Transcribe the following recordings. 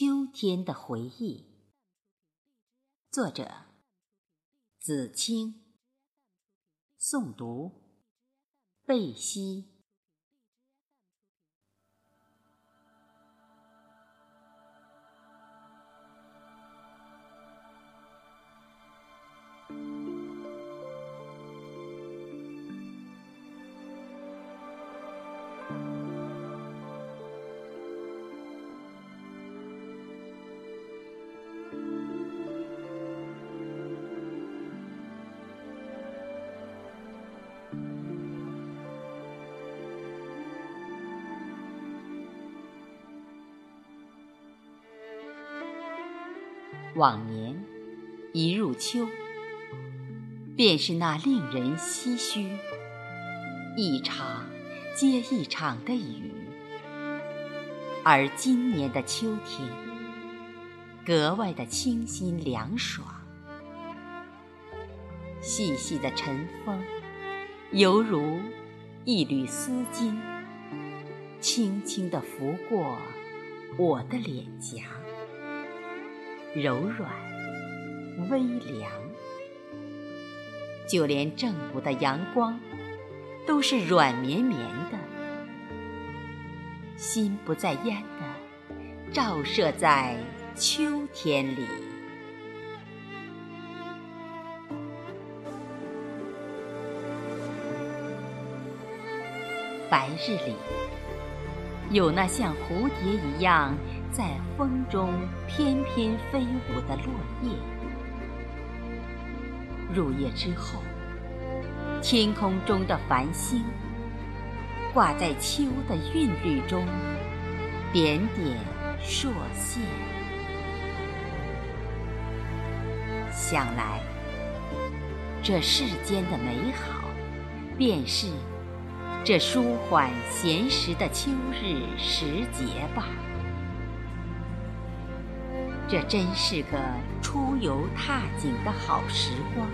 秋天的回忆，作者子清，诵读贝西。往年一入秋，便是那令人唏嘘，一场接一场的雨；而今年的秋天，格外的清新凉爽，细细的晨风，犹如一缕丝巾，轻轻地拂过我的脸颊。柔软、微凉，就连正午的阳光都是软绵绵的，心不在焉的照射在秋天里。白日里，有那像蝴蝶一样。在风中翩翩飞舞的落叶，入夜之后，天空中的繁星挂在秋的韵律中，点点烁现。想来，这世间的美好，便是这舒缓闲时的秋日时节吧。这真是个出游踏景的好时光，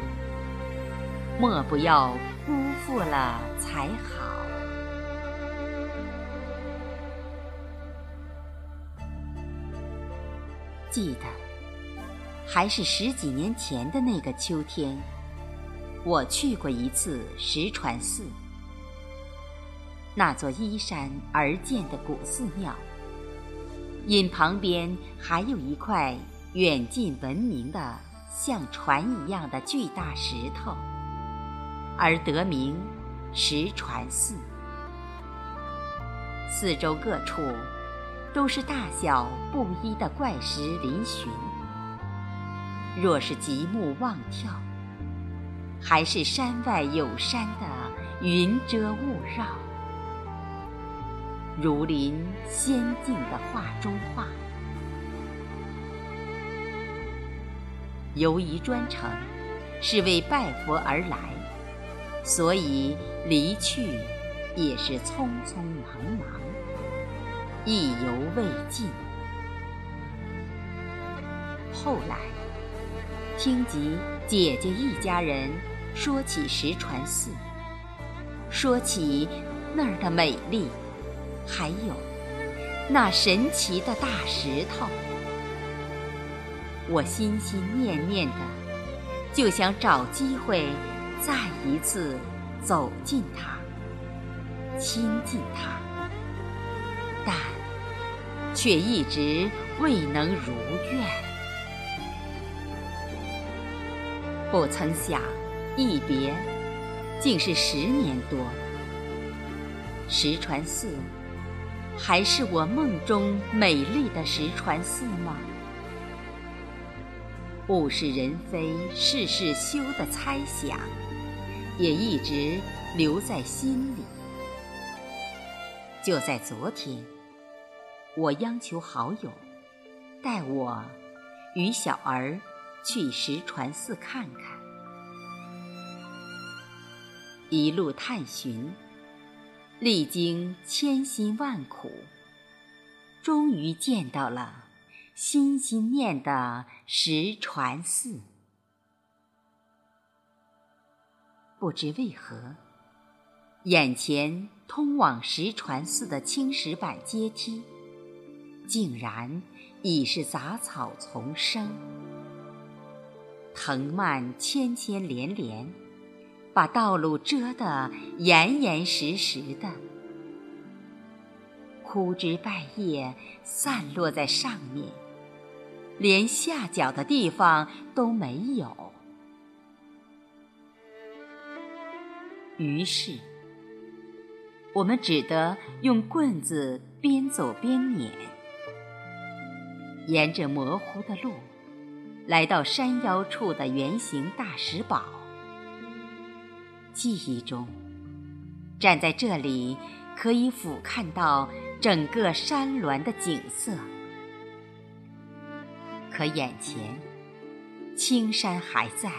莫不要辜负了才好。记得，还是十几年前的那个秋天，我去过一次石船寺，那座依山而建的古寺庙。因旁边还有一块远近闻名的像船一样的巨大石头，而得名石船寺。四周各处都是大小不一的怪石嶙峋，若是极目望眺，还是山外有山的云遮雾绕。如临仙境的画中画。由于专程是为拜佛而来，所以离去也是匆匆忙忙，意犹未尽。后来听及姐姐一家人说起石船寺，说起那儿的美丽。还有那神奇的大石头，我心心念念的，就想找机会再一次走近它，亲近它，但却一直未能如愿。不曾想，一别竟是十年多。石船寺。还是我梦中美丽的石船寺吗？物是人非、事事休的猜想，也一直留在心里。就在昨天，我央求好友带我与小儿去石船寺看看，一路探寻。历经千辛万苦，终于见到了心心念的石船寺。不知为何，眼前通往石船寺的青石板阶梯，竟然已是杂草丛生，藤蔓牵牵连连，把道路遮得严严实实的。枯枝败叶散落在上面，连下脚的地方都没有。于是，我们只得用棍子边走边撵，沿着模糊的路，来到山腰处的圆形大石堡。记忆中，站在这里可以俯瞰到。整个山峦的景色，可眼前青山还在，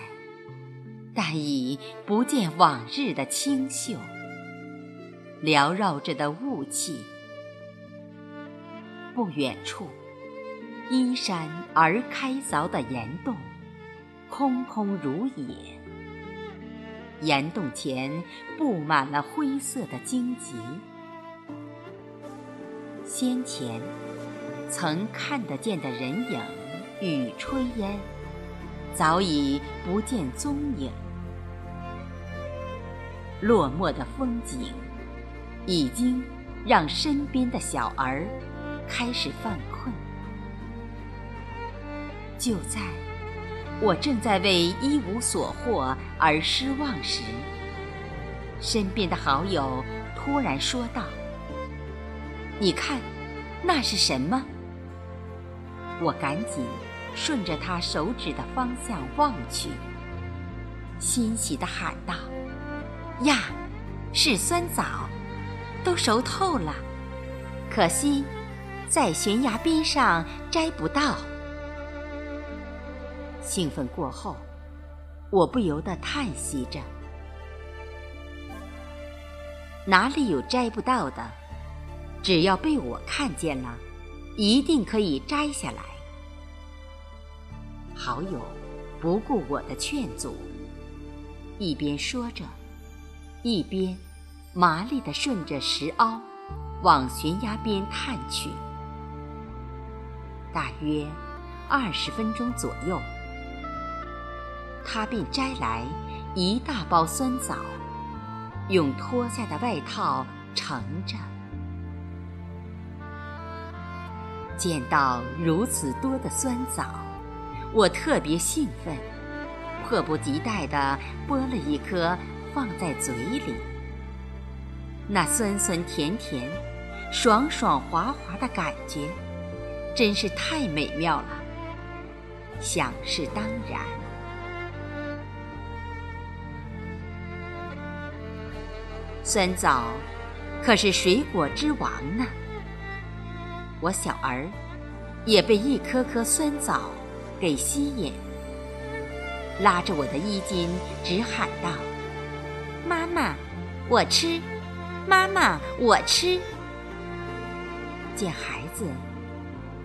但已不见往日的清秀。缭绕着的雾气，不远处依山而开凿的岩洞，空空如也。岩洞前布满了灰色的荆棘。先前曾看得见的人影与炊烟，早已不见踪影。落寞的风景，已经让身边的小儿开始犯困。就在我正在为一无所获而失望时，身边的好友突然说道。你看，那是什么？我赶紧顺着他手指的方向望去，欣喜地喊道：“呀，是酸枣，都熟透了。可惜在悬崖边上摘不到。”兴奋过后，我不由得叹息着：“哪里有摘不到的？”只要被我看见了，一定可以摘下来。好友不顾我的劝阻，一边说着，一边麻利地顺着石凹往悬崖边探去。大约二十分钟左右，他便摘来一大包酸枣，用脱下的外套盛着。见到如此多的酸枣，我特别兴奋，迫不及待地剥了一颗放在嘴里。那酸酸甜甜、爽爽滑滑的感觉，真是太美妙了，想是当然。酸枣可是水果之王呢。我小儿也被一颗颗酸枣给吸引，拉着我的衣襟直喊道：“妈妈，我吃！妈妈，我吃！”见孩子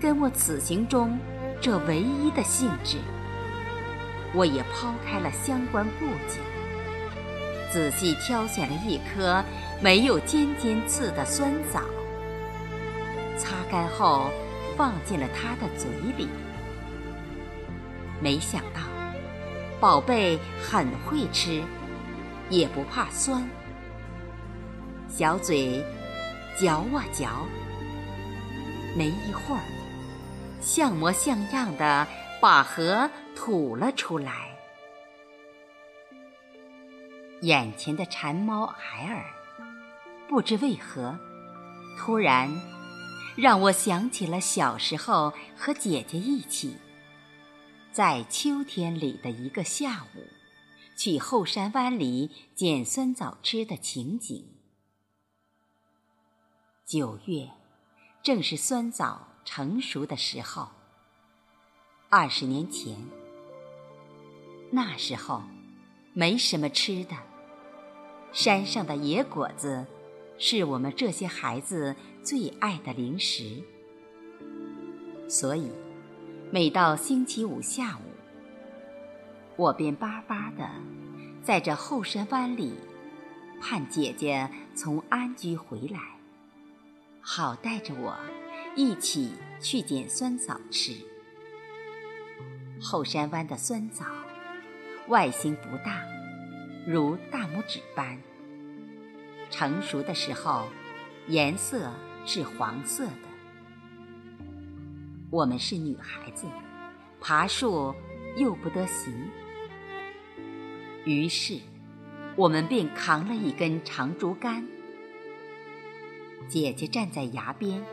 跟我此行中这唯一的兴致，我也抛开了相关顾忌，仔细挑选了一颗没有尖尖刺的酸枣。擦干后，放进了他的嘴里。没想到，宝贝很会吃，也不怕酸。小嘴嚼啊嚼，没一会儿，像模像样的把核吐了出来。眼前的馋猫孩儿，不知为何，突然。让我想起了小时候和姐姐一起，在秋天里的一个下午，去后山湾里捡酸枣吃的情景。九月，正是酸枣成熟的时候。二十年前，那时候没什么吃的，山上的野果子。是我们这些孩子最爱的零食，所以每到星期五下午，我便巴巴的在这后山湾里盼姐姐从安居回来，好带着我一起去捡酸枣吃。后山湾的酸枣，外形不大，如大拇指般。成熟的时候，颜色是黄色的。我们是女孩子，爬树又不得行，于是我们便扛了一根长竹竿。姐姐站在崖边，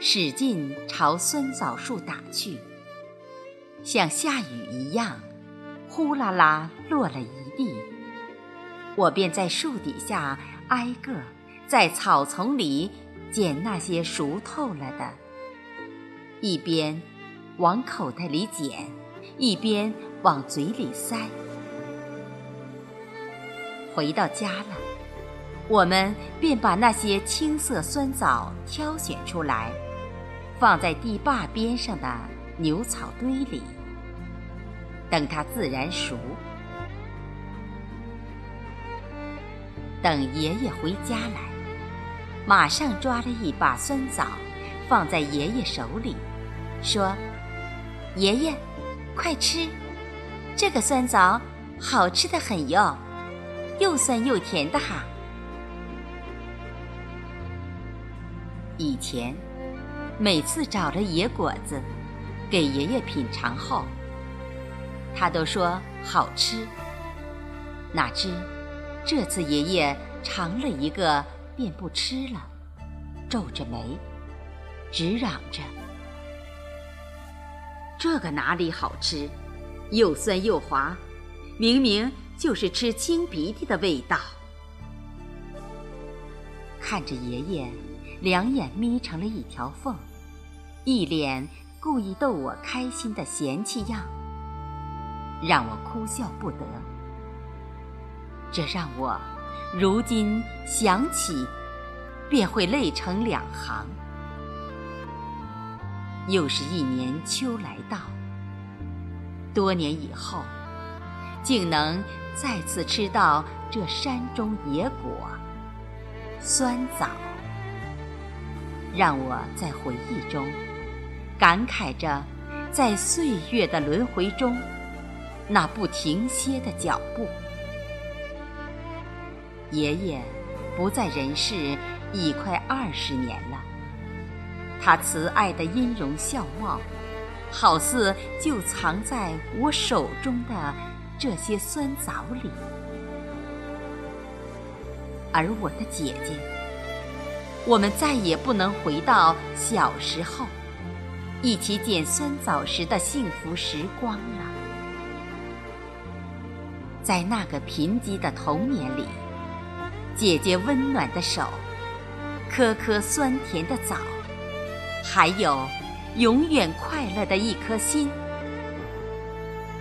使劲朝酸枣树打去。像下雨一样，呼啦啦落了一地。我便在树底下挨个在草丛里捡那些熟透了的，一边往口袋里捡，一边往嘴里塞。回到家了，我们便把那些青色酸枣挑选出来，放在堤坝边上的牛草堆里。等它自然熟，等爷爷回家来，马上抓了一把酸枣，放在爷爷手里，说：“爷爷，快吃，这个酸枣好吃的很哟，又酸又甜的哈。”以前，每次找了野果子，给爷爷品尝后。他都说好吃，哪知这次爷爷尝了一个便不吃了，皱着眉，直嚷着：“这个哪里好吃？又酸又滑，明明就是吃清鼻涕的味道。”看着爷爷两眼眯成了一条缝，一脸故意逗我开心的嫌弃样。让我哭笑不得，这让我如今想起，便会泪成两行。又是一年秋来到，多年以后，竟能再次吃到这山中野果——酸枣，让我在回忆中感慨着，在岁月的轮回中。那不停歇的脚步。爷爷不在人世已快二十年了，他慈爱的音容笑貌，好似就藏在我手中的这些酸枣里。而我的姐姐，我们再也不能回到小时候一起捡酸枣时的幸福时光了。在那个贫瘠的童年里，姐姐温暖的手，颗颗酸甜的枣，还有永远快乐的一颗心，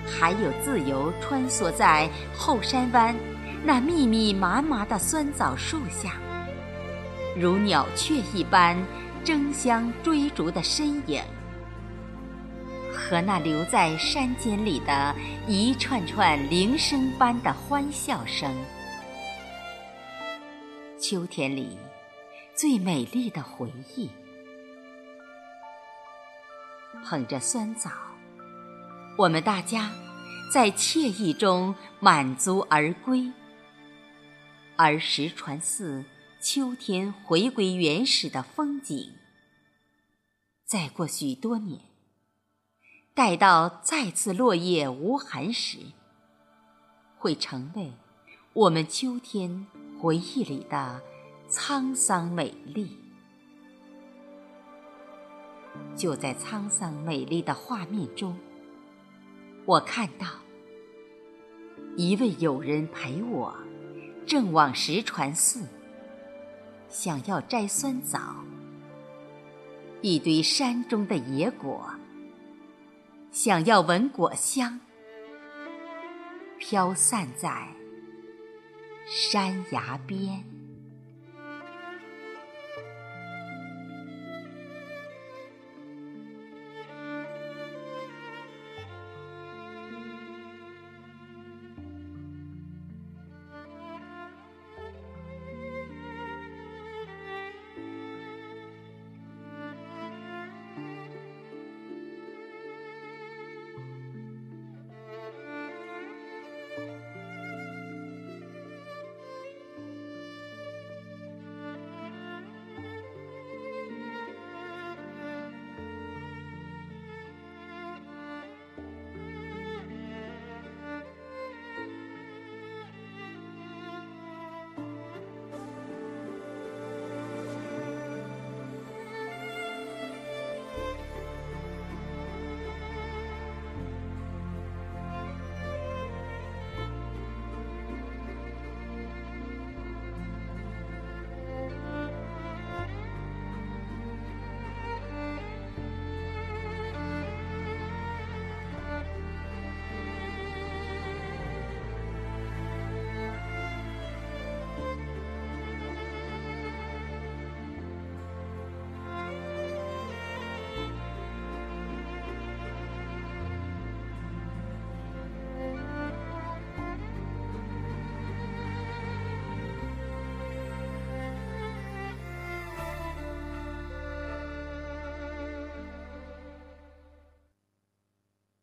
还有自由穿梭在后山湾那密密麻麻的酸枣树下，如鸟雀一般争相追逐的身影。和那留在山间里的一串串铃声般的欢笑声，秋天里最美丽的回忆。捧着酸枣，我们大家在惬意中满足而归。而石船寺秋天回归原始的风景，再过许多年。待到再次落叶无痕时，会成为我们秋天回忆里的沧桑美丽。就在沧桑美丽的画面中，我看到一位友人陪我，正往石船寺，想要摘酸枣，一堆山中的野果。想要闻果香，飘散在山崖边。